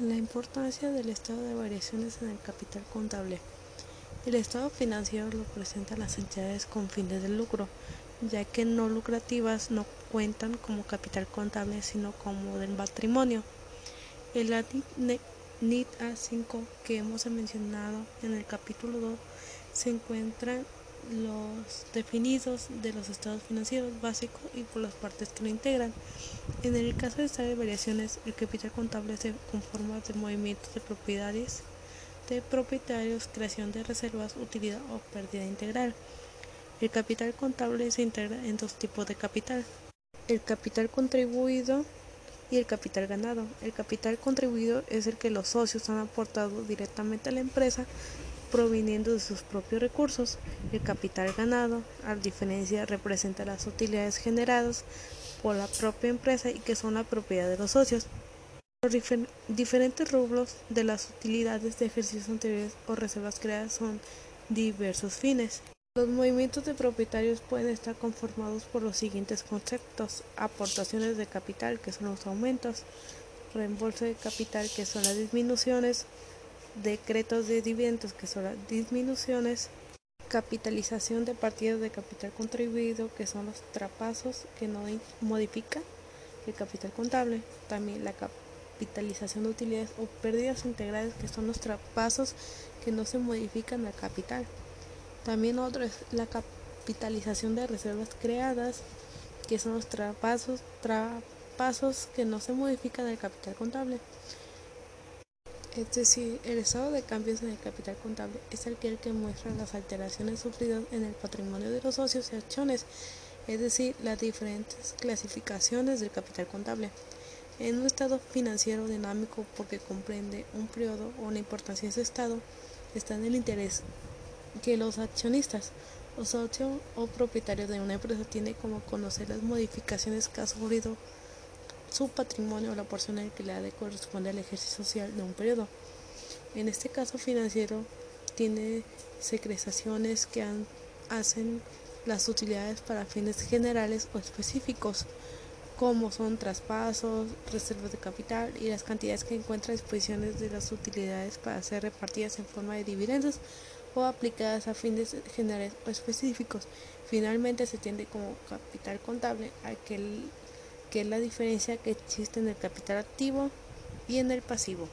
La importancia del estado de variaciones en el capital contable. El estado financiero lo presentan las entidades con fines de lucro, ya que no lucrativas no cuentan como capital contable, sino como del patrimonio. El NIT A5 que hemos mencionado en el capítulo 2 se encuentra los definidos de los estados financieros básicos y por las partes que lo integran. En el caso de estado de variaciones, el capital contable se conforma de movimientos de propiedades de propietarios, creación de reservas, utilidad o pérdida integral. El capital contable se integra en dos tipos de capital. El capital contribuido y el capital ganado. El capital contribuido es el que los socios han aportado directamente a la empresa proviniendo de sus propios recursos. El capital ganado, a diferencia, representa las utilidades generadas por la propia empresa y que son la propiedad de los socios. Los diferentes rubros de las utilidades de ejercicios anteriores o reservas creadas son diversos fines. Los movimientos de propietarios pueden estar conformados por los siguientes conceptos. Aportaciones de capital, que son los aumentos. Reembolso de capital, que son las disminuciones decretos de dividendos, que son las disminuciones, capitalización de partidas de capital contribuido, que son los trapasos que no modifican el capital contable, también la capitalización de utilidades o pérdidas integrales, que son los traspasos que no se modifican al capital. También otro es la capitalización de reservas creadas, que son los trapasos que no se modifican al capital contable. Es decir, el estado de cambios en el capital contable es aquel que muestra las alteraciones sufridas en el patrimonio de los socios y acciones, es decir, las diferentes clasificaciones del capital contable. En un estado financiero dinámico porque comprende un periodo o la importancia de ese estado, está en el interés que los accionistas o socios o propietarios de una empresa tienen como conocer las modificaciones que ha sufrido su patrimonio o la porción alquilada le corresponde al ejercicio social de un periodo. En este caso financiero tiene secretaciones que hacen las utilidades para fines generales o específicos, como son traspasos, reservas de capital y las cantidades que encuentra a disposiciones de las utilidades para ser repartidas en forma de dividendos o aplicadas a fines generales o específicos. Finalmente se tiende como capital contable aquel que es la diferencia que existe en el capital activo y en el pasivo.